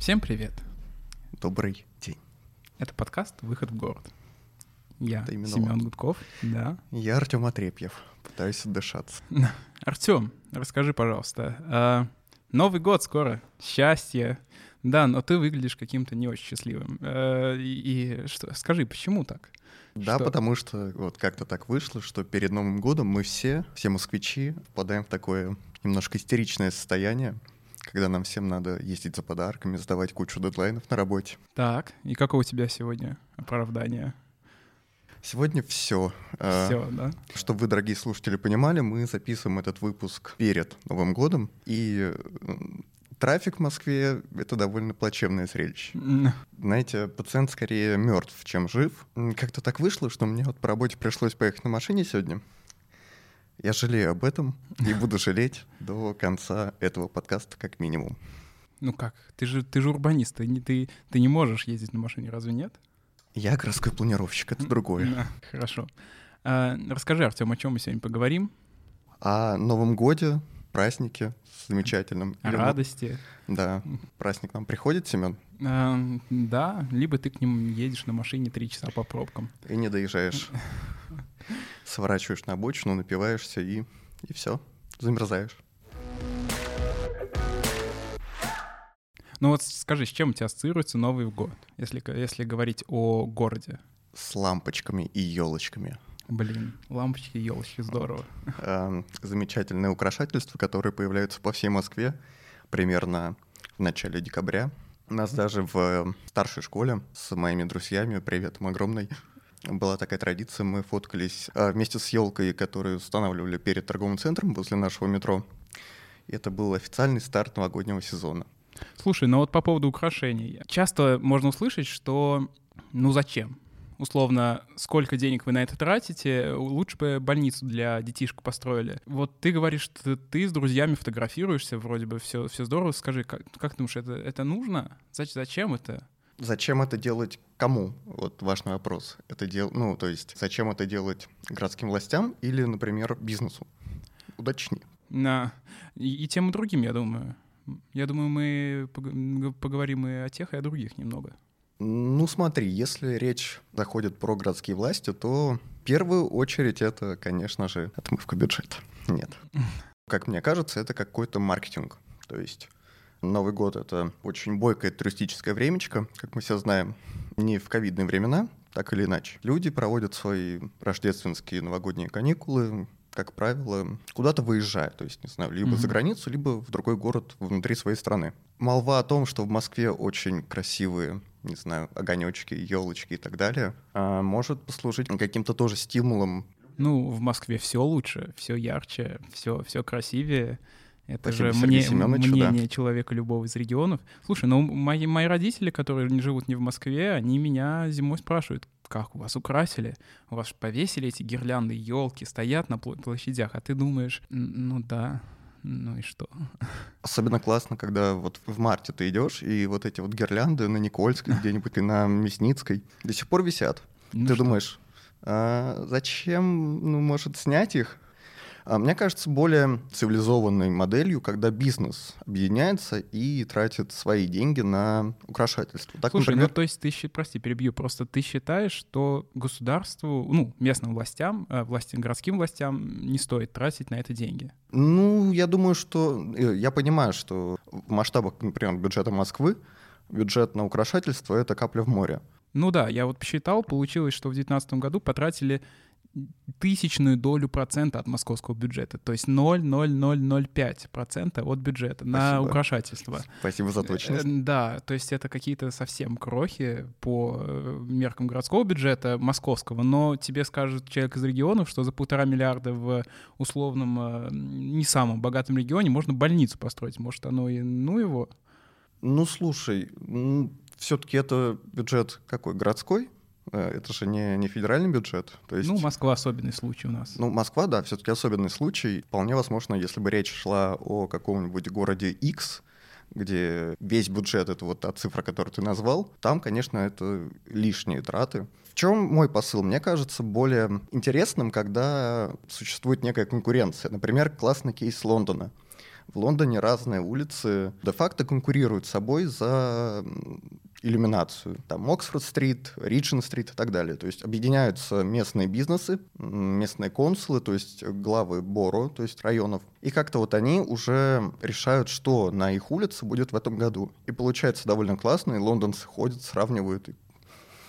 Всем привет. Добрый день. Это подкаст «Выход в город». Я Это Семен он. Гудков. Да. Я Артем Отрепьев. Пытаюсь отдышаться. Артем, расскажи, пожалуйста. а, Новый год скоро. Счастье. Да, но ты выглядишь каким-то не очень счастливым. Э, И и что, скажи, почему так? Да, Что? потому что вот как-то так вышло, что перед Новым годом мы все, все москвичи, впадаем в такое немножко истеричное состояние, когда нам всем надо ездить за подарками, сдавать кучу дедлайнов на работе. Так, и какое у тебя сегодня оправдание? Сегодня все. Все, да? Чтобы вы, дорогие слушатели, понимали, мы записываем этот выпуск перед Новым годом, и э, трафик в Москве — это довольно плачевное зрелище. Знаете, пациент скорее мертв, чем жив. Как-то так вышло, что мне вот по работе пришлось поехать на машине сегодня. Я жалею об этом и буду жалеть до конца этого подкаста как минимум. Ну как? Ты же, ты же урбанист, ты не, ты, ты не можешь ездить на машине, разве нет? Я городской планировщик, это другое. Да, хорошо. А, расскажи, Артем, о чем мы сегодня поговорим? О Новом Годе, празднике замечательном. О Или, радости. Да, праздник нам приходит, Семен, А, да, либо ты к ним едешь на машине три часа по пробкам. и не доезжаешь. Сворачиваешь на обочину, напиваешься и, и все, замерзаешь. Ну вот скажи, с чем у тебя ассоциируется Новый год, если, если говорить о городе? С лампочками и елочками. Блин, лампочки, елочки, здорово. э, замечательные украшательства, которые появляются по всей Москве примерно в начале декабря. У нас даже в старшей школе с моими друзьями, привет им огромный, была такая традиция, мы фоткались э, вместе с елкой, которую устанавливали перед торговым центром возле нашего метро. И это был официальный старт новогоднего сезона. Слушай, ну вот по поводу украшений. Часто можно услышать, что ну зачем? Условно, сколько денег вы на это тратите, лучше бы больницу для детишек построили. Вот ты говоришь, что ты с друзьями фотографируешься, вроде бы все, все здорово. Скажи, как, как ты думаешь, это, это нужно? Зач- Зачем это? Зачем это делать кому? Вот важный вопрос. Это дел... Ну, то есть, зачем это делать городским властям или, например, бизнесу? Уточни. На... И, и тем и другим, я думаю. Я думаю, мы пог- поговорим и о тех, и о других немного. Ну смотри, если речь заходит про городские власти, то в первую очередь это, конечно же, отмывка бюджета. Нет. Как мне кажется, это какой-то маркетинг. То есть Новый год — это очень бойкое туристическое времечко, как мы все знаем, не в ковидные времена, так или иначе. Люди проводят свои рождественские новогодние каникулы, как правило, куда-то выезжая, то есть, не знаю, либо за Мгм. границу, либо в другой город внутри своей страны. Молва о том, что в Москве очень красивые, не знаю, огонечки, елочки и так далее, а, может послужить каким-то тоже стимулом. Ну, в Москве все лучше, все ярче, все, все красивее. Это Спасибо же мне, Семеновичу, да. мнение человека любого из регионов. Слушай, ну мои, мои родители, которые не живут не в Москве, они меня зимой спрашивают, как у вас украсили? У вас повесили эти гирлянды, елки, стоят на пл- площадях, а ты думаешь, «Н- ну да, ну и что? Особенно классно, когда вот в марте ты идешь, и вот эти вот гирлянды на Никольской где-нибудь и на Мясницкой до сих пор висят. Ну ты что? думаешь, а зачем, ну, может, снять их? А мне кажется, более цивилизованной моделью, когда бизнес объединяется и тратит свои деньги на украшательство. Так, Слушай, например, ну то есть ты, прости, перебью, просто ты считаешь, что государству, ну, местным властям, э, властям, городским властям не стоит тратить на это деньги? Ну, я думаю, что... э, Я понимаю, что в масштабах, например, бюджета Москвы, бюджет на украшательство — это капля в море. Ну да, я вот посчитал, получилось, что в 2019 году потратили тысячную долю процента от московского бюджета, то есть 0,0005% от бюджета на Спасибо. украшательство. Спасибо за Э, точность. Да, то есть это какие-то совсем крохи по э, меркам городского бюджета московского, но тебе скажет человек из регионов, что за полтора миллиарда в условном э, не самом богатом регионе можно больницу построить. Может, оно и ну его? Ну, слушай, все-таки это бюджет какой? Городской? Э, Это же не, не федеральный бюджет. То есть, Ну, Москва особенный случай у нас. ну, Москва, да, все-таки особенный случай. Вполне возможно, если бы речь шла о каком-нибудь городе X, где весь бюджет — это вот та цифра, которую ты назвал, там, конечно, это лишние траты. В чем мой посыл? Мне кажется более интересным, когда существует некая конкуренция. Например, классный кейс Лондона. В Лондоне разные улицы де-факто конкурируют с собой за иллюминацию. Там Оксфорд-стрит, Риджин-стрит и так далее. То есть объединяются местные бизнесы, местные консулы, то есть главы Боро, то есть районов. И как-то вот они уже решают, что на их улице будет в этом году. И получается довольно классно, и лондонцы ходят, сравнивают и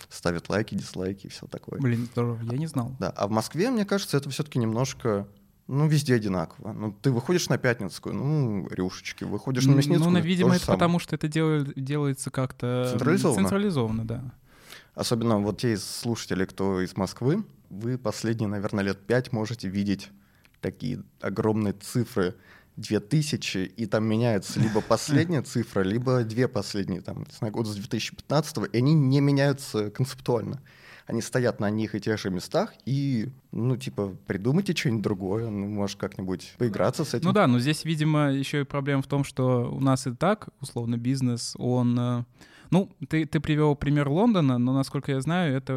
ставят лайки, дизлайки и все такое. Блин, здорово, я не знал. Да, а в Москве, мне кажется, это все-таки немножко ну, везде одинаково. Ну, ты выходишь на Пятницкую, ну, рюшечки, выходишь на Мясницкую, Ну, видимо, это самое. потому, что это делает, делается как-то... Централизованно. Централизованно, да. Особенно вот те из слушателей, кто из Москвы, вы последние, наверное, лет пять можете видеть такие огромные цифры 2000, и там меняется либо последняя цифра, либо две последние, там, с года с 2015, и они не меняются концептуально они стоят на них и тех же местах, и, ну, типа, придумайте что-нибудь другое, ну, может, как-нибудь поиграться с этим. Ну да, но здесь, видимо, еще и проблема в том, что у нас и так, условно, бизнес, он э, ну, ты, ты привел пример Лондона, но, насколько я знаю, это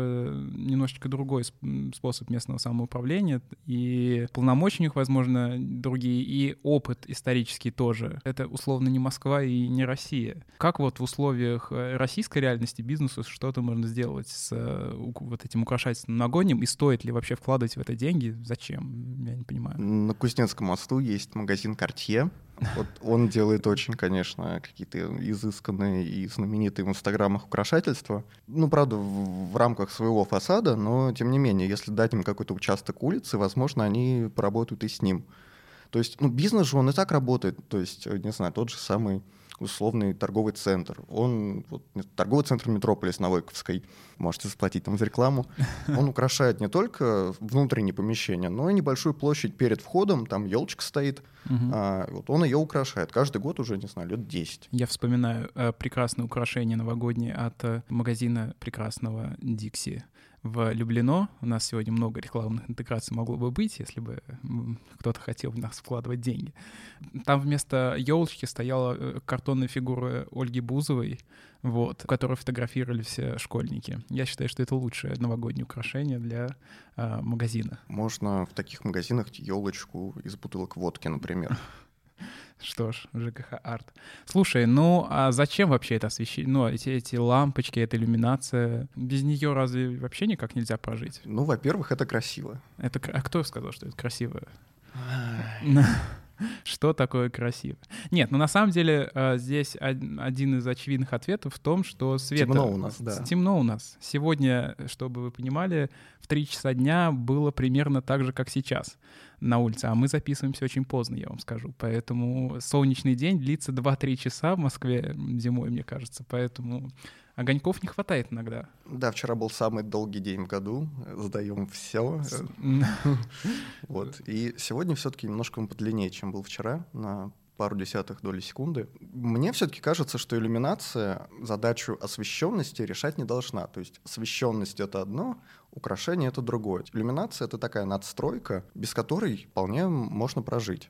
немножечко другой способ местного самоуправления, и полномочия у них, возможно, другие, и опыт исторический тоже. Это, условно, не Москва и не Россия. Как вот в условиях э, российской реальности бизнесу что-то можно сделать с э, вот этим украшательным нагонем, и стоит ли вообще вкладывать в это деньги? Зачем? Я не понимаю. На Кузнецком мосту есть магазин «Картье», вот он делает очень, конечно, какие-то изысканные и знаменитые в инстаграмах украшательства. Ну, правда, в, в рамках своего фасада, но тем не менее, если дать им какой-то участок улицы, возможно, они поработают и с ним. То есть, ну, бизнес же он и так работает. То есть, не знаю, тот же самый условный торговый центр. Он, вот, торговый центр Метрополис на Войковской, можете заплатить там за рекламу, он украшает не только внутренние помещения, но и небольшую площадь перед входом, там елочка стоит, а, вот он ее украшает. Каждый год уже, не знаю, лет 10. Я вспоминаю э, прекрасное украшение новогоднее от э, магазина прекрасного Дикси в Люблино. У нас сегодня много рекламных интеграций могло бы быть, если бы кто-то хотел в нас вкладывать деньги. Там вместо елочки стояла э, картонная фигура Ольги Бузовой, вот, которую фотографировали все школьники. Я считаю, что это лучшее новогоднее украшение для э, магазина. Можно в таких магазинах елочку из бутылок водки, например. Что ж, ЖКХ арт. Слушай, ну а зачем вообще это освещение? Ну, эти, эти лампочки, эта иллюминация. Без нее разве вообще никак нельзя прожить? Ну, во-первых, это красиво. Это, а кто сказал, что это красиво? Что такое красиво? Нет, ну на самом деле э, здесь один из очевидных ответов в том, что света... Темно у нас, да. Темно у нас. Сегодня, чтобы вы понимали, в 3 часа дня было примерно так же, как сейчас на улице, а мы записываемся очень поздно, я вам скажу. Поэтому солнечный день длится 2-3 часа в Москве зимой, мне кажется. Поэтому огоньков не хватает иногда. Да, вчера был самый долгий день в году, сдаем все. Вот. И сегодня все-таки немножко он подлиннее, чем был вчера, на пару десятых доли секунды. Мне все-таки кажется, что иллюминация задачу освещенности решать не должна. То есть освещенность это одно, украшение это другое. Иллюминация это такая надстройка, без которой вполне можно прожить.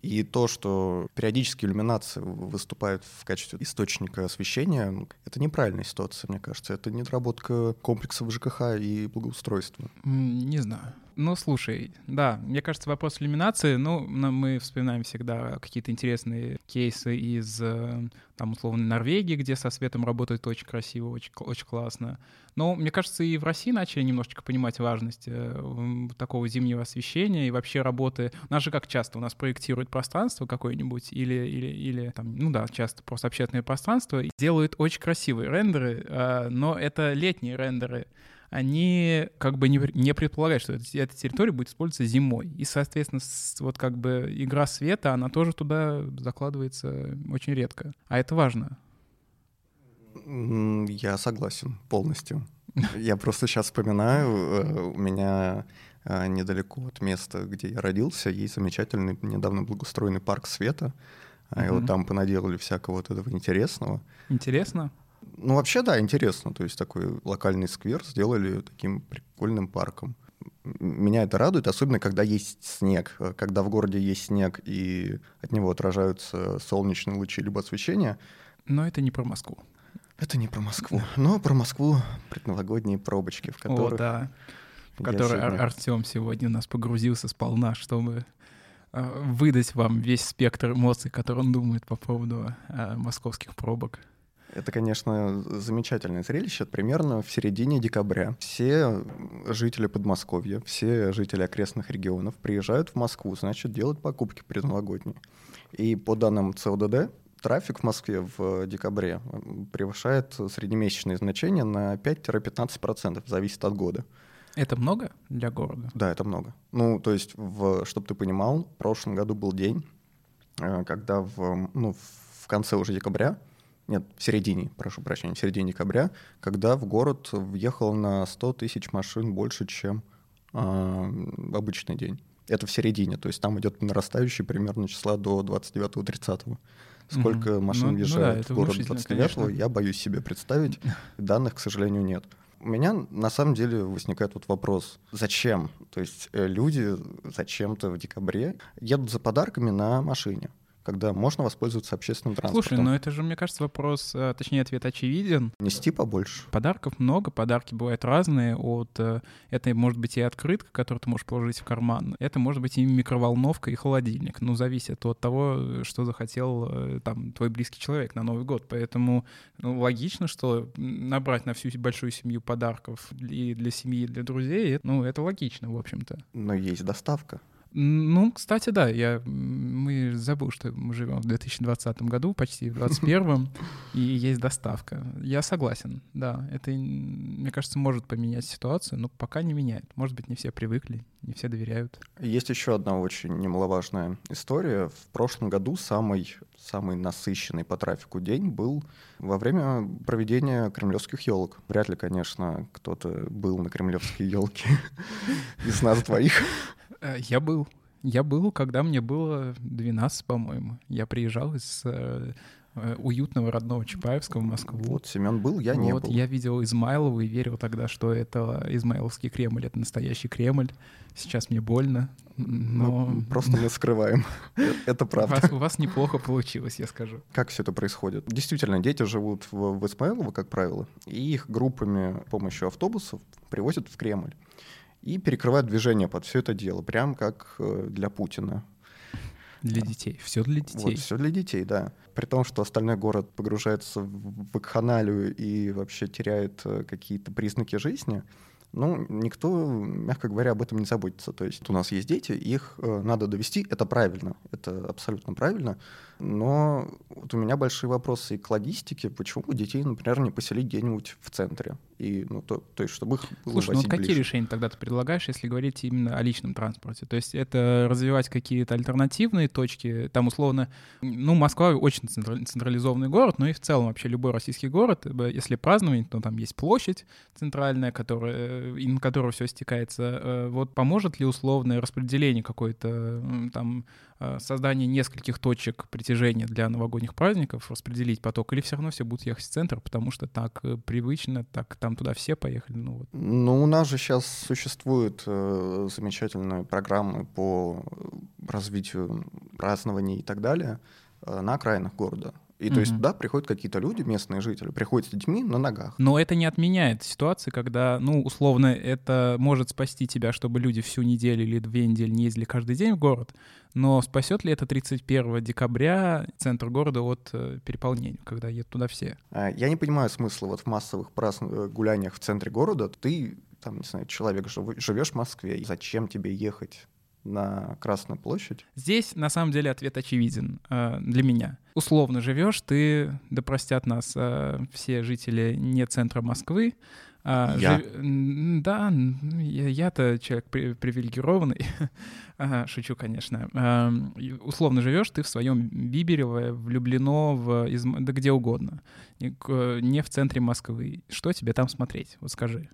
И то, что периодически иллюминация выступает в качестве источника освещения, это неправильная ситуация, мне кажется. Это недоработка комплексов ЖКХ и благоустройства. Не знаю. Ну, слушай, да, мне кажется, вопрос иллюминации, ну, мы вспоминаем всегда какие-то интересные кейсы из, э, там, условно, Норвегии, где со светом работает очень красиво, очень, очень классно. Но, мне кажется, и в России начали немножечко понимать важность э, такого зимнего освещения и вообще работы. У нас же как часто, у нас проектируют пространство какое-нибудь или, или, или там, ну да, часто просто общественное пространство, и делают очень красивые рендеры, э, но это летние рендеры, они как бы не, не предполагают, что эта территория будет использоваться зимой. И, соответственно, вот как бы игра света, она тоже туда закладывается очень редко. А это важно. Я согласен полностью. Я просто сейчас вспоминаю, э, у меня э, недалеко от места, где я родился, есть замечательный, недавно благоустроенный парк света. И вот там понаделали всякого вот этого интересного. Интересно? Ну, вообще, да, интересно. То есть такой локальный сквер сделали таким прикольным парком. Меня это радует, особенно когда есть снег. Когда в городе есть снег, и от него отражаются солнечные лучи либо освещение. Но это не про Москву. Это не про Москву. Но про Москву предновогодние пробочки, в которых... О, да. В которые сегодня... Артем сегодня нас погрузился сполна, чтобы э, выдать вам весь спектр эмоций, который он думает по поводу э, московских пробок. Это, конечно, замечательное зрелище. Примерно в середине декабря все жители Подмосковья, все жители окрестных регионов приезжают в Москву, значит, делать покупки предновогодние. И по данным ЦОДД, трафик в Москве в декабре превышает среднемесячные значения на 5-15%, зависит от года. Это много для города? Да, это много. Ну, то есть, в, чтобы ты понимал, в прошлом году был день, э, когда в, ну, в конце уже декабря нет, в середине, прошу прощения, в середине декабря, когда в город въехало на 100 тысяч машин больше, чем э, обычный день. Это в середине, то есть там идет нарастающий примерно числа до 29-30. Сколько mm-hmm. машин ну, въезжает ну, да, в город 29-го, я боюсь себе представить. Данных, к сожалению, нет. У меня на самом деле возникает вот вопрос, зачем? То есть э, люди зачем-то в декабре едут за подарками на машине когда можно воспользоваться общественным транспортом. Слушай, ну это же, мне кажется, вопрос, э, точнее, ответ очевиден. Нести побольше. Подарков много, подарки бывают разные. От, э, это может быть и открытка, которую ты можешь положить в карман. Это может быть и микроволновка, и холодильник. Ну, зависит от того, что захотел э, там твой близкий человек на Новый год. Поэтому ну, логично, что набрать на всю большую семью подарков и для семьи, и для друзей, ну, это логично, в общем-то. Но есть доставка. Ну, кстати, да, я мы забыл, что мы живем в 2020 году, почти в 2021, и есть доставка. Я согласен, да, это, мне кажется, может поменять ситуацию, но пока не меняет. Может быть, не все привыкли, не все доверяют. Есть еще одна очень немаловажная история. В прошлом году самый, самый насыщенный по трафику день был во время проведения кремлевских елок. Вряд ли, конечно, кто-то был на кремлевские елки из нас двоих. Э, я был. Я был, когда мне было 12, по-моему. Я приезжал из э, э, уютного родного Чапаевска в Москву. Вот, Семен был, я не вот, был. Я видел Измайлова и верил тогда, что это Измайловский Кремль, это настоящий Кремль. Сейчас мне больно, но... Мы просто мы скрываем. Это правда. У вас, у вас неплохо получилось, я скажу. Как все это происходит? Действительно, дети живут в, в Измайлово, как правило, и их группами с помощью автобусов привозят в Кремль и перекрывают движение под все это дело, прям как э, для Путина. Для детей. Все для детей. Вот, все для детей, да. При том, что остальной город погружается в вакханалию и вообще теряет э, какие-то признаки жизни, ну, никто, мягко говоря, об этом не заботится. То есть у нас есть дети, их э, надо довести, это правильно, это абсолютно правильно. Но вот у меня большие вопросы и к логистике, почему детей, например, не поселить где-нибудь в центре? И, ну, то, то есть, чтобы их Слушай, ну какие решения тогда ты предлагаешь, если говорить именно о личном транспорте? То есть это развивать какие-то альтернативные точки, там условно, ну, Москва очень централизованный город, но и в целом вообще любой российский город, если праздновать, то там есть площадь центральная, которая, на которую все стекается. Э, вот поможет ли условное распределение какое-то там Э, создание нескольких точек притяжения для новогодних праздников, распределить поток, или все равно все будут ехать в центр, потому что так э, привычно, так там туда все поехали. Ну, вот. ну у нас же сейчас существуют э, замечательные программы по развитию празднований и так далее э, на окраинах города. И угу. то есть туда приходят какие-то люди, местные жители, приходят с детьми на ногах. Но это не отменяет ситуации, когда, ну, условно, это может спасти тебя, чтобы люди всю неделю или две недели не ездили каждый день в город, но спасет ли это 31 декабря центр города от э, переполнения, когда едут туда все? А, я не понимаю смысла вот в массовых. Э, гуляниях в центре города. Ты, там, не знаю, человек, живешь в Москве, зачем тебе ехать на Красную площадь? Здесь, на самом деле, ответ очевиден э, для меня. Условно живешь, ты, да простят нас э, все жители не центра Москвы, а, я. Жив... Да, я-то человек привилегированный. шучу, конечно. А, условно живешь ты в своем Биберево, влюблено в из... да где угодно, не в центре Москвы. Что тебе там смотреть? Вот скажи.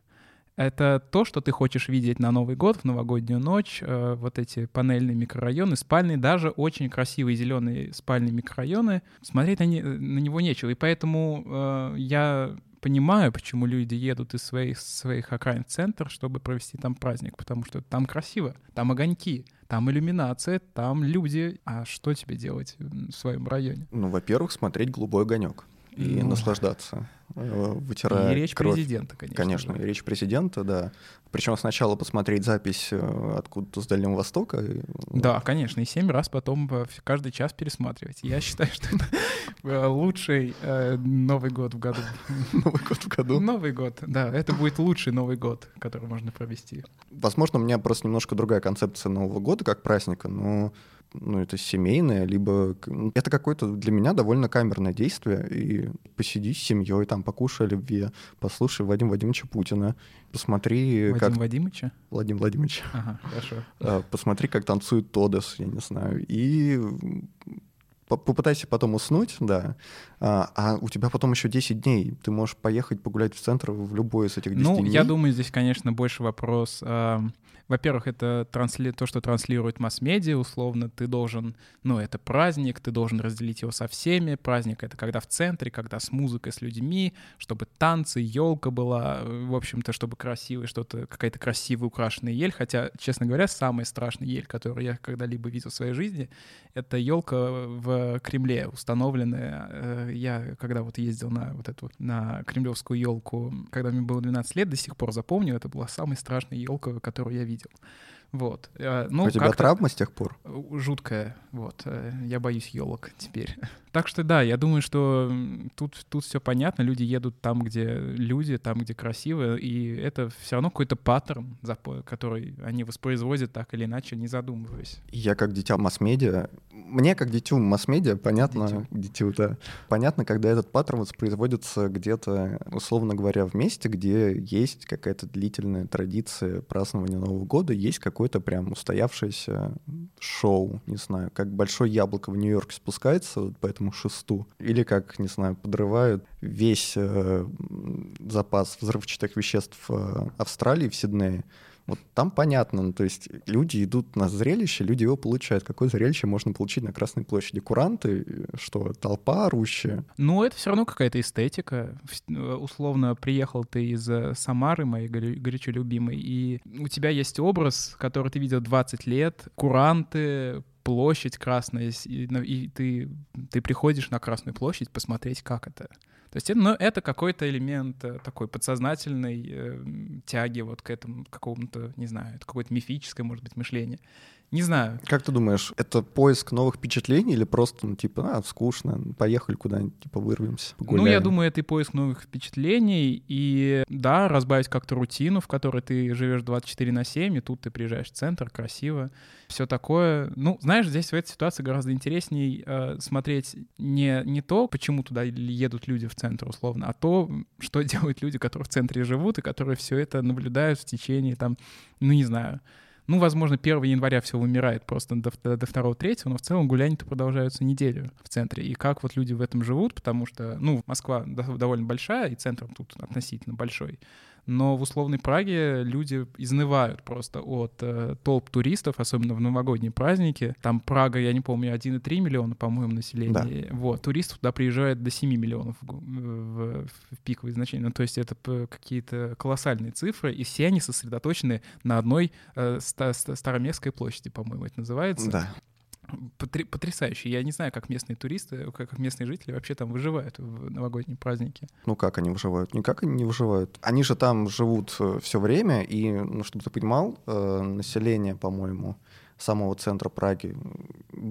Это то, что ты хочешь видеть на Новый год, в новогоднюю ночь, э, вот эти панельные микрорайоны, спальные, даже очень красивые зеленые спальные микрорайоны, смотреть на, не, на него нечего. И поэтому э, я понимаю, почему люди едут из своих, своих окраин в центр, чтобы провести там праздник, потому что там красиво, там огоньки, там иллюминация, там люди. А что тебе делать в своем районе? Ну, во-первых, смотреть «Голубой огонек». И Ну, наслаждаться, э, вытирая И речь кровь. президента, конечно. Конечно, же. речь президента, да. Причем сначала посмотреть запись э, откуда-то с Дальнего Востока. Да, конечно, и семь раз потом э, каждый час пересматривать. Я считаю, что это лучший Новый год в году. Новый год в году. Новый год, да, это будет лучший Новый год, который можно провести. Возможно, у меня просто немножко другая концепция Нового года как праздника, но ну, это семейное, либо ну, это какое-то для меня довольно камерное действие. И посиди с семьей, там, покушай о любви, послушай Вадима Вадимовича Путина, посмотри, Вадим как Вадимовича? Владимир Владимирович, Ага, хорошо. э, посмотри, как танцует Тодос, я не знаю, и попытайся потом уснуть, да, а, а у тебя потом еще 10 дней, ты можешь поехать погулять в центр в любой из этих 10 Ну, дней. я думаю, здесь, конечно, больше вопрос. ам, Во-первых, это трансли... то, что транслирует масс-медиа, условно, ты должен, ну, это праздник, ты должен разделить его со всеми. Праздник — это когда в центре, когда с музыкой, с людьми, чтобы танцы, елка была, в общем-то, чтобы красивый, что-то, какая-то красивая украшенная ель. Хотя, честно говоря, самая страшная ель, которую я когда-либо видел в своей жизни, это елка в Кремле установленная. Э, Я когда вот ездил на вот эту на кремлевскую елку, когда мне было 12 лет, до сих пор запомню, это была самая страшная елка, которую я видел видел. Вот. Э, Ну, у тебя травма с тех пор? жуткая, вот. э, Я боюсь елок теперь. Так что да, я думаю, что тут, тут все понятно. Люди едут там, где люди, там, где красиво, и это все равно какой-то паттерн, который они воспроизводят так или иначе, не задумываясь. Я как дитя масс-медиа, мне как дитю масс-медиа понятно, Дитю. дитю, да, понятно, когда этот паттерн воспроизводится где-то, условно говоря, в месте, где есть какая-то длительная традиция празднования Нового года, есть какое-то прям устоявшееся шоу, не знаю, как большое яблоко в Нью-Йорке спускается вот по этому шесту, или как, не знаю, подрывают весь э, запас взрывчатых веществ э, Австралии в Сиднее, вот там понятно, ну, то есть люди идут на зрелище, люди его получают. Какое зрелище можно получить на Красной площади? Куранты, что, толпа орущая? Ну, это все равно какая-то эстетика. Э, Условно, приехал ты из э, Самары, моей горячо любимой, и у тебя есть образ, который ты видел 20 лет, куранты, площадь красная, и, на- и ты, ты приходишь на Красную площадь посмотреть, как это. То есть ну, это какой-то элемент э, такой подсознательной э, тяги вот к этому какому-то, не знаю, это какое-то мифическое, может быть, мышление. Не знаю. Как ты думаешь, это поиск новых впечатлений или просто, ну, типа, а, скучно, поехали куда-нибудь, типа, вырвемся, погуляем? Ну, я думаю, это и поиск новых впечатлений, и, да, разбавить как-то рутину, в которой ты живешь 24 на 7, и тут ты приезжаешь в центр, красиво, все такое. Ну, знаешь, здесь в этой ситуации гораздо интересней э, смотреть не, не то, почему туда едут люди в центр, условно, а то, что делают люди, которые в центре живут, и которые все это наблюдают в течение, там, ну, не знаю, ну, возможно, 1 января все вымирает просто до, до 2-3, но в целом гуляния-то продолжаются неделю в центре. И как вот люди в этом живут, потому что, ну, Москва до- довольно большая, и центр тут относительно большой. Но в условной Праге люди изнывают просто от э, толп туристов, особенно в новогодние праздники. Там Прага, я не помню, 1,3 миллиона, по-моему, населения. Вот. Туристов туда приезжает до 7 миллионов в, гу- в- в пиковые значения. Ну, то есть это какие-то колоссальные цифры, и все они сосредоточены на одной э, ста- ста- Староместской площади, по-моему, это называется. Да. Потрясающе. Я не знаю, как местные туристы, как как местные жители вообще там выживают в новогодние праздники. Ну как они выживают? Никак они не выживают. Они же там живут все время, и, ну, чтобы ты понимал, э, население, по-моему, самого центра Праги,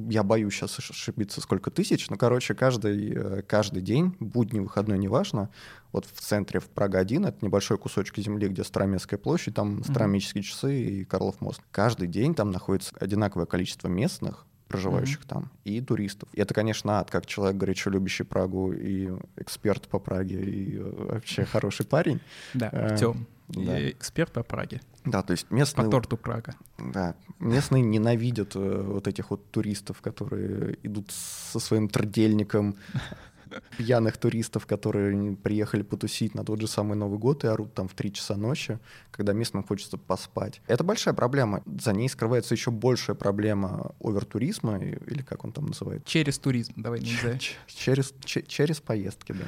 я боюсь сейчас ошибиться, сколько тысяч, но, короче, каждый, э, каждый день, будний, выходной, неважно, вот в центре, в Прага-1, это небольшой кусочек земли, где Староместская площадь, там астрономические часы и Карлов мост. Каждый день там находится одинаковое количество местных, проживающих там, и туристов. И это, конечно, ад, как человек, горячо любящий Прагу, и эксперт по Праге, и э, вообще хороший парень. Да, Э, Артем, да. эксперт по Праге, Да, то есть по местные, торту Прага. да, местные ненавидят э, вот этих вот туристов, которые идут со своим трудельником, пьяных туристов, которые приехали потусить на тот же самый Новый год и орут там в 3 часа ночи, когда местным хочется поспать. Это большая проблема. За ней скрывается еще большая проблема овертуризма, или как он там называется? Через туризм, давай нельзя. Ч- Через, че- через поездки, да.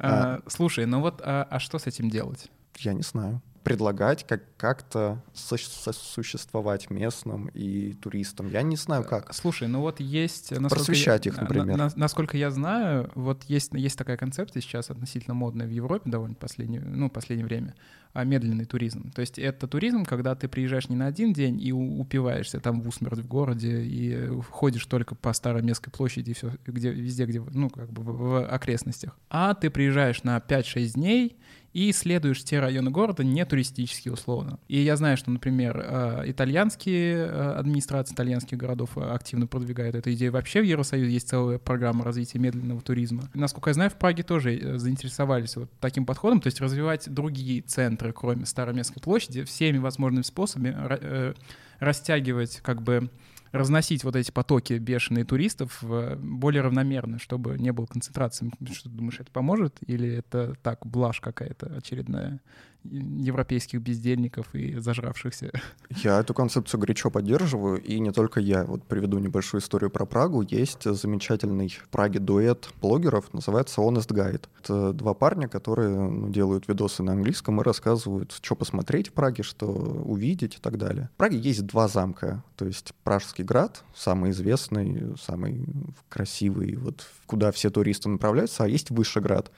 А, Слушай, ну вот, а, а что с этим делать? Я не знаю. Предлагать как как-то сосуществовать местным и туристам. Я не знаю как. Слушай, ну вот есть... Просвещать я, их, например. На, на, насколько я знаю, вот есть, есть такая концепция сейчас относительно модная в Европе довольно последнее, ну, последнее время, а медленный туризм. То есть это туризм, когда ты приезжаешь не на один день и упиваешься там в усмерть в городе и ходишь только по Староместской площади и все, где, везде, где, ну, как бы в, в окрестностях. А ты приезжаешь на 5-6 дней и исследуешь те районы города не туристические условно. И я знаю, что, например, э, итальянские э, администрации итальянских городов э, активно продвигают эту идею. Вообще в Евросоюзе есть целая программа развития медленного туризма. Насколько я знаю, в Праге тоже заинтересовались вот таким подходом, то есть развивать другие центры, кроме Староместской площади, всеми возможными способами растягивать как бы разносить вот эти потоки бешеные туристов более равномерно, чтобы не было концентрации. Что ты думаешь, это поможет? Или это так, блажь какая-то очередная? Европейских бездельников и зажравшихся. Я эту концепцию горячо поддерживаю, и не только я. Вот приведу небольшую историю про Прагу. Есть замечательный в Праге дуэт блогеров, называется Honest Guide. Это два парня, которые ну, делают видосы на английском и рассказывают, что посмотреть в Праге, что увидеть и так далее. В Праге есть два замка, то есть Пражский град, самый известный, самый красивый, вот куда все туристы направляются, а есть Вышеград,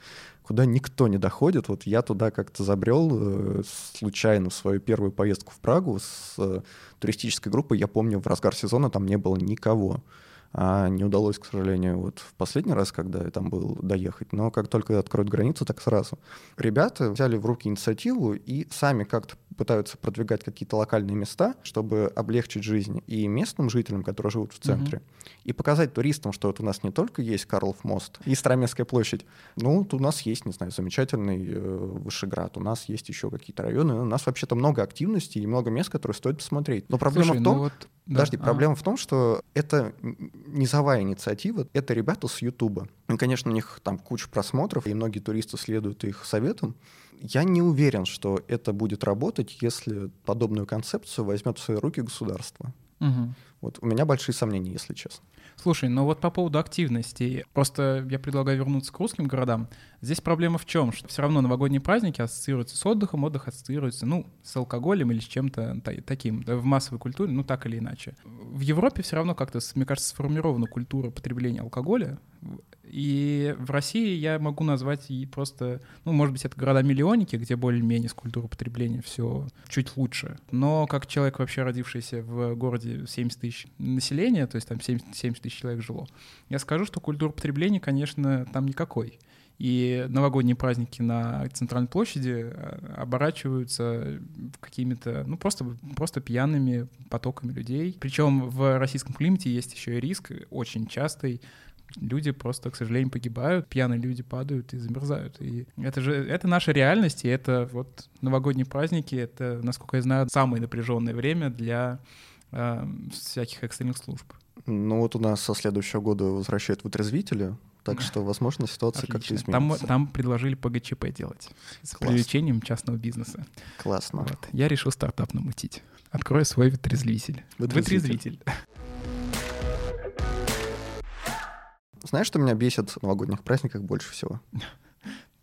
куда никто не доходит. Вот я туда как-то забрел э, случайно в свою первую поездку в Прагу с э, туристической группой. Я помню, в разгар сезона там не было никого. А не удалось, к сожалению, вот в последний раз, когда я там был, доехать. Но как только откроют границу, так сразу. Ребята взяли в руки инициативу и сами как-то пытаются продвигать какие-то локальные места, чтобы облегчить жизнь и местным жителям, которые живут в центре, mm-hmm. и показать туристам, что вот у нас не только есть Карлов мост и Староместская площадь, ну, вот у нас есть, не знаю, замечательный э, Вышеград, у нас есть еще какие-то районы, у нас вообще-то много активностей и много мест, которые стоит посмотреть. Но проблема Слушай, в том, ну вот Подожди, да. проблема а. в том, что это низовая инициатива, это ребята с Ютуба. Конечно, у них там куча просмотров, и многие туристы следуют их советам. Я не уверен, что это будет работать, если подобную концепцию возьмет в свои руки государство. Угу. Вот у меня большие сомнения, если честно. Слушай, ну вот по поводу активности, просто я предлагаю вернуться к русским городам. Здесь проблема в чем? Что все равно новогодние праздники ассоциируются с отдыхом, отдых ассоциируется, ну, с алкоголем или с чем-то таким, в массовой культуре, ну, так или иначе. В Европе все равно как-то, мне кажется, сформирована культура потребления алкоголя, и в России я могу назвать и просто, ну, может быть, это города-миллионники, где более-менее с культурой потребления все чуть лучше. Но как человек, вообще родившийся в городе 70 тысяч населения, то есть там 70, 70 тысяч человек жило, я скажу, что культура потребления, конечно, там никакой. И новогодние праздники на Центральной площади э, оборачиваются какими-то, ну, просто, просто пьяными потоками людей. Причем в российском климате есть еще и риск очень частый люди просто, к сожалению, погибают, пьяные люди падают и замерзают. И это же, это наша реальность, и это вот новогодние праздники, это, насколько я знаю, самое напряженное время для э, всяких экстренных служб. Ну вот у нас со следующего года возвращают вытрезвители, так что, возможно, ситуация как-то изменится. Там, там предложили ПГЧП делать с Класс. привлечением частного бизнеса. Классно. Вот. Я решил стартап намутить. Открою свой вытрезвитель. Вытрезвитель. вытрезвитель. Знаешь, что меня бесит в новогодних праздниках больше всего?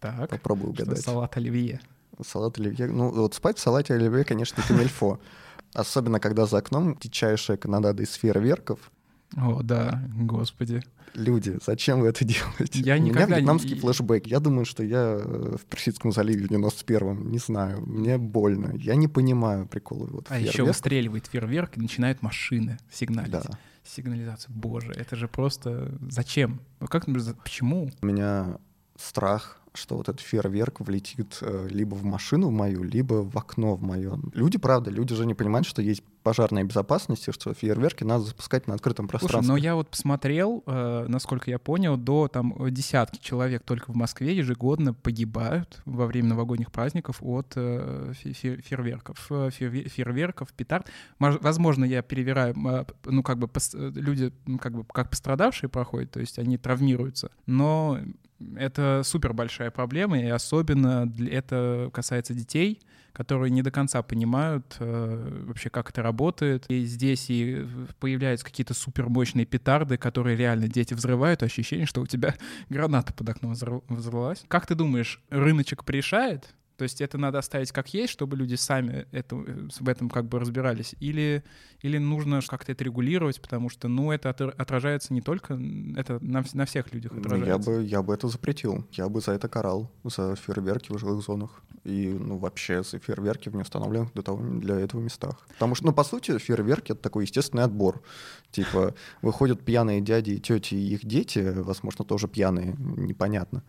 Так. Попробуй угадать. Салат оливье. Салат оливье. Ну, вот спать в салате оливье, конечно, камельфо. Особенно, когда за окном дичайшая канонада из фейерверков. О, да, господи. Люди, зачем вы это делаете? Я У никогда меня вьетнамский не... флешбэк. Я думаю, что я э, в Персидском заливе в 91-м. Не знаю, мне больно. Я не понимаю приколы. Вот, а еще выстреливает фейерверк и начинают машины сигналить. Да сигнализация. Боже, это же просто зачем? Как, почему? У меня страх что вот этот фейерверк влетит э, либо в машину мою, либо в окно в мое. Люди, правда, люди же не понимают, что есть пожарная безопасность, и что фейерверки надо запускать на открытом пространстве. Слушай, но я вот посмотрел, э, насколько я понял, до там десятки человек только в Москве ежегодно погибают во время новогодних праздников от э, фейерверков, э, фейерверков, петард. Возможно, я перевираю, э, ну как бы люди как бы как пострадавшие проходят, то есть они травмируются, но это супер большая проблема, и особенно это касается детей, которые не до конца понимают э, вообще, как это работает. И здесь и появляются какие-то супер мощные петарды, которые реально дети взрывают, ощущение, что у тебя граната под окном взорвалась. Как ты думаешь, рыночек порешает То есть это надо оставить как есть, чтобы люди сами это, в этом как бы разбирались? Или, или нужно как-то это регулировать, потому что, ну, это отражается не только, это на, на всех людях отражается. Ну, я бы, я бы это запретил. Я бы за это карал, за фейерверки в жилых зонах. И, ну, вообще за фейерверки в неустановленных для, того, для этого местах. Потому что, ну, по сути, фейерверки — это такой естественный отбор. Типа, выходят пьяные дяди и тети и их дети, возможно, тоже пьяные, непонятно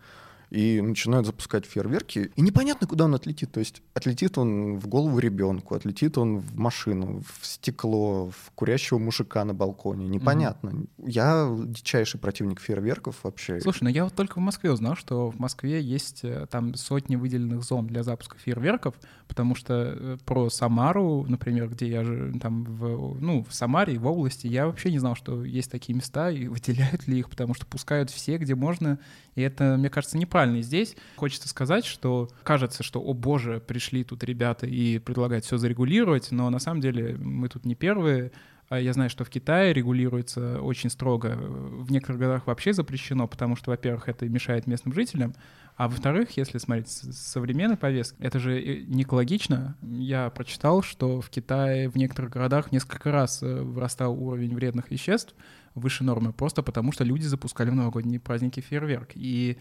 и начинают запускать фейерверки, и непонятно, куда он отлетит. То есть отлетит он в голову ребенку, отлетит он в машину, в стекло, в курящего мужика на балконе. Непонятно. mm Я дичайший противник фейерверков вообще. Слушай, ну я вот только в Москве узнал, что в Москве есть э, там сотни выделенных зон для запуска фейерверков, потому что э, про Самару, например, где я же там в, ну, в Самаре, в области, я вообще не знал, что есть такие места, и выделяют ли их, потому что пускают все, где можно, и это, мне кажется, неправильно. И здесь хочется сказать, что кажется, что, о боже, пришли тут ребята и предлагают все зарегулировать, но на самом деле мы тут не первые. А я знаю, что в Китае регулируется очень строго. В некоторых городах вообще запрещено, потому что, во-первых, это мешает местным жителям, а во-вторых, если смотреть современный повестки, это же не экологично. Я прочитал, что в Китае в некоторых городах несколько раз э, вырастал уровень вредных веществ, выше нормы, просто потому что люди запускали в новогодние праздники фейерверк. И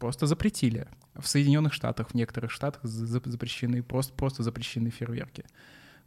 просто запретили. В Соединенных Штатах, в некоторых штатах запрещены, просто, просто запрещены фейерверки.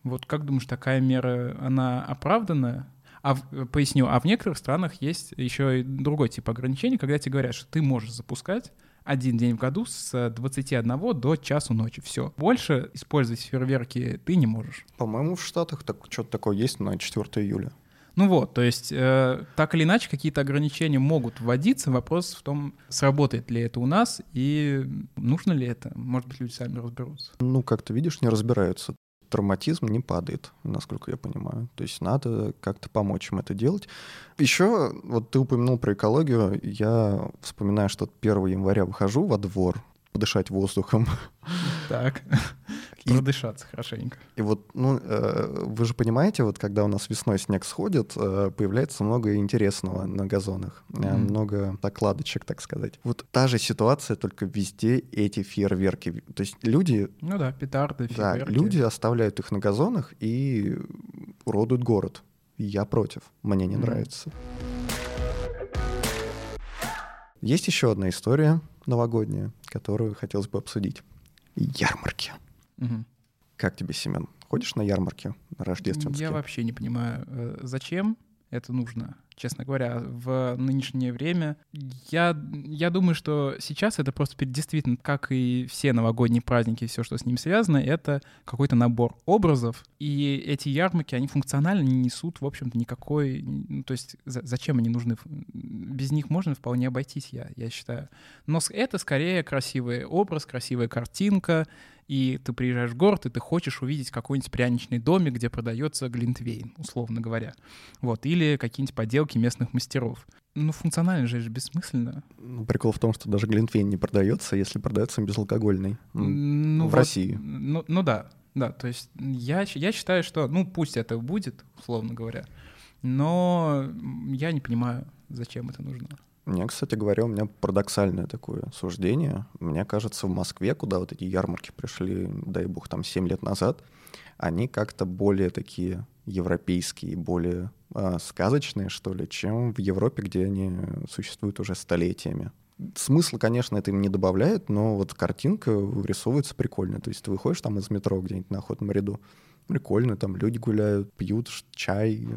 Вот как думаешь, такая мера, она оправдана? А в, поясню, а в некоторых странах есть еще и другой тип ограничений, когда тебе говорят, что ты можешь запускать один день в году с 21 до часу ночи. Все. Больше использовать фейерверки ты не можешь. По-моему, в Штатах так, что-то такое есть на 4 июля. Ну вот, то есть э, так или иначе какие-то ограничения могут вводиться. Вопрос в том, сработает ли это у нас и нужно ли это. Может быть, люди сами разберутся. Ну, как ты видишь, не разбираются. Травматизм не падает, насколько я понимаю. То есть надо как-то помочь им это делать. Еще, вот ты упомянул про экологию. Я вспоминаю, что 1 января выхожу во двор, подышать воздухом. Так. Продышаться хорошенько. И вот, ну, э, вы же понимаете, вот когда у нас весной снег сходит, э, появляется много интересного на газонах, mm-hmm. много закладочек, так сказать. Вот та же ситуация, только везде эти фейерверки. То есть люди... Ну да, петарды, фейерверки. Да, люди оставляют их на газонах и уродуют город. Я против, мне не mm-hmm. нравится. Есть еще одна история новогодняя, которую хотелось бы обсудить. Ярмарки. Угу. Как тебе, Семен? Ходишь на ярмарки рождественские? Я вообще не понимаю, э, зачем это нужно. Честно говоря, в нынешнее время я, я думаю, что сейчас это просто действительно, как и все новогодние праздники, все, что с ним связано, это какой-то набор образов. И эти ярмарки, они функционально не несут, в общем-то, никакой... Ну, то есть зачем они нужны? Без них можно вполне обойтись, я, я считаю. Но это скорее красивый образ, красивая картинка, и ты приезжаешь в город, и ты хочешь увидеть какой-нибудь пряничный домик, где продается глинтвейн, условно говоря. Вот, или какие-нибудь поделки местных мастеров. Ну, функционально же это бессмысленно. Ну, прикол в том, что даже глинтвейн не продается, если продается безалкогольный. Ну, в вот, России. Ну, ну да, да. То есть я, я считаю, что, ну, пусть это будет, условно говоря, но я не понимаю, зачем это нужно. Мне, кстати говоря, у меня парадоксальное такое суждение. Мне кажется, в Москве, куда вот эти ярмарки пришли, дай бог, там 7 лет назад, они как-то более такие европейские, более э, сказочные, что ли, чем в Европе, где они существуют уже столетиями. Смысл, конечно, это им не добавляет, но вот картинка вырисовывается прикольно. То есть ты выходишь там из метро где-нибудь на охотном ряду, прикольно, там люди гуляют, пьют чай,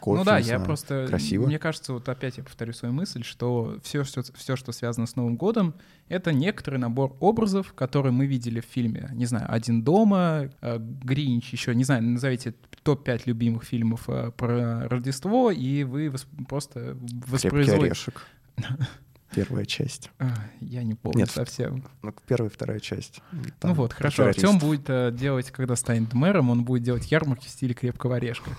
кофе. Ну да, я знаю. просто... Красиво. Мне кажется, вот опять я повторю свою мысль, что все, что, все, что связано с Новым годом, это некоторый набор образов, которые мы видели в фильме. Не знаю, «Один дома», э, «Гринч», еще, не знаю, назовите топ-5 любимых фильмов э, про Рождество, и вы просто воспроизводите... Первая часть. Я не помню Нет, совсем. Ну, первая и вторая часть. Там ну вот, хорошо. Артем будет э, делать, когда станет мэром, он будет делать ярмарки в стиле крепкого орешка.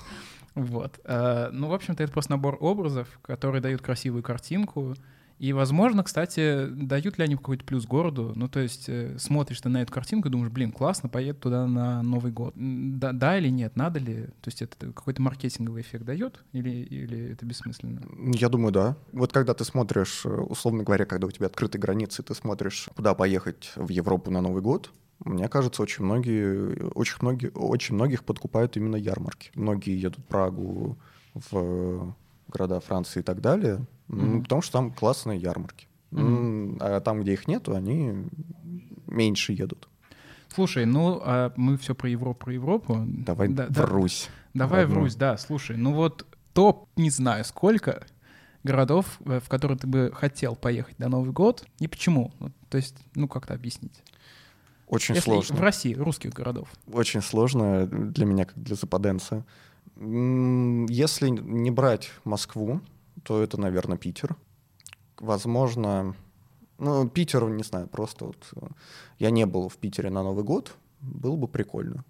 Вот. Э, ну, в общем-то, это просто набор образов, которые дают красивую картинку, и, возможно, кстати, дают ли они какой-то плюс городу. Ну, то есть э, смотришь ты на эту картинку и думаешь, блин, классно, поеду туда на Новый год. Да, да или нет, надо ли? То есть это какой-то маркетинговый эффект дает или, или это бессмысленно? Я думаю, да. Вот когда ты смотришь, э, условно говоря, когда у тебя открыты границы, ты смотришь, куда поехать в Европу на Новый год, Мне кажется, очень многие, очень многие, очень многих подкупают именно ярмарки. Многие едут в Прагу, в города Франции и так далее, mm-hmm. потому что там классные ярмарки. Mm-hmm. А там, где их нету, они меньше едут. Слушай, ну а мы все про Европу, про Европу. Давай да, в Русь. Давай в Русь, да. Слушай, ну вот топ, не знаю сколько городов, э, в которые ты бы хотел поехать на Новый год, и почему? То есть, ну как-то объяснить. Очень Если сложно. В России, русских городов. Очень сложно для меня, как для западенца. Если не брать Москву, то это, наверное, Питер. Возможно, ну, Питер, не знаю, просто вот э, я не был в Питере на Новый год, было бы прикольно.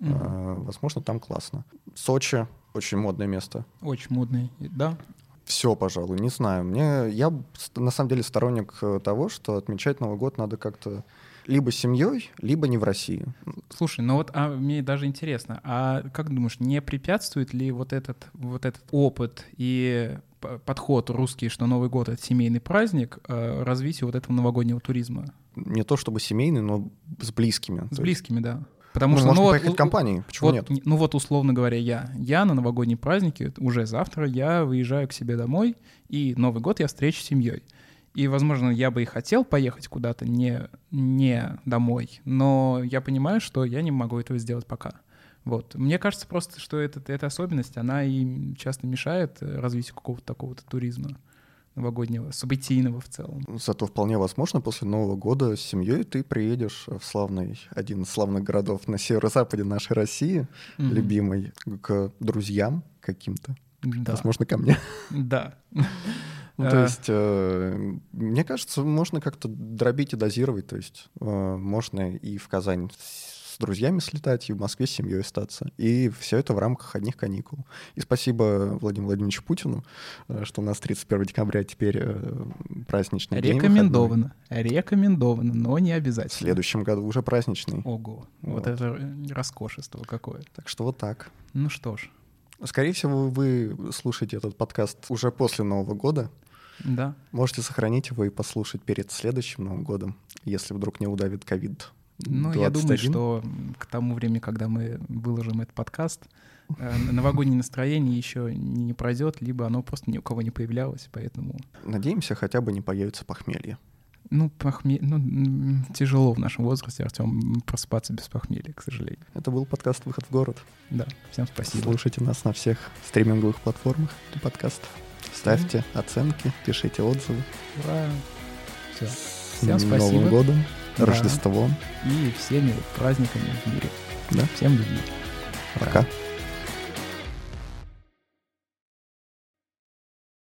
Mm-hmm. А, возможно, там классно. Сочи очень модное место. Очень модный, да. Все, пожалуй, не знаю. Мне я на самом деле сторонник э, того, что отмечать Новый год надо как-то либо семьей, либо не в России. Слушай, ну вот а мне даже интересно, а как думаешь, не препятствует ли вот этот вот этот опыт и подход русский, что Новый год — это семейный праздник, э, развитию вот этого новогоднего туризма? Не то чтобы семейный, но с близкими. С близкими, есть... да. Потому ну, что, можно ну, поехать вот, в компании, почему вот, нет? Ну вот, условно говоря, я. Я на новогодние праздники, уже завтра, я выезжаю к себе домой, и Новый год я встречу с семьей. И, возможно, я бы и хотел поехать куда-то не, не домой, но я понимаю, что я не могу этого сделать пока. Вот. Мне кажется просто, что это, эта особенность, она и часто мешает развитию какого-то такого-то туризма новогоднего, событийного в целом. Зато вполне возможно, после Нового года с семьей ты приедешь в славный, один из славных городов на северо-западе нашей России, mm-hmm. любимый, к друзьям каким-то. Да. Возможно, ко мне. Да. Ну, то есть, э, мне кажется, можно как-то дробить и дозировать. То есть, э, можно и в Казань с друзьями слетать, и в Москве с семьей остаться. И все это в рамках одних каникул. И спасибо Владимиру Владимировичу Путину, э, что у нас 31 декабря теперь э, праздничный день. Рекомендовано. Рекомендовано, но не обязательно. В следующем году уже праздничный. Ого, вот, вот это роскошество какое. Так что вот так. Ну что ж. Скорее всего, вы слушаете этот подкаст уже после Нового года. Да. Можете сохранить его и послушать перед следующим Новым годом, если вдруг не удавит ковид. Ну, я думаю, что к тому времени, когда мы выложим этот подкаст, э, новогоднее настроение еще не пройдет, либо оно просто ни у кого не появлялось, поэтому... Надеемся, хотя бы не появится похмелье. Ну, похмелье... Ну, тяжело в нашем возрасте, Артем, просыпаться без похмелья, к сожалению. Это был подкаст «Выход в город». Да, всем спасибо. Слушайте нас на всех стриминговых платформах для подкастов. Ставьте оценки, пишите отзывы. Ура! Все. Всем спасибо. Новым годом, да. Рождеством. И всеми праздниками в мире. Да. Всем любви. Пока. Пока.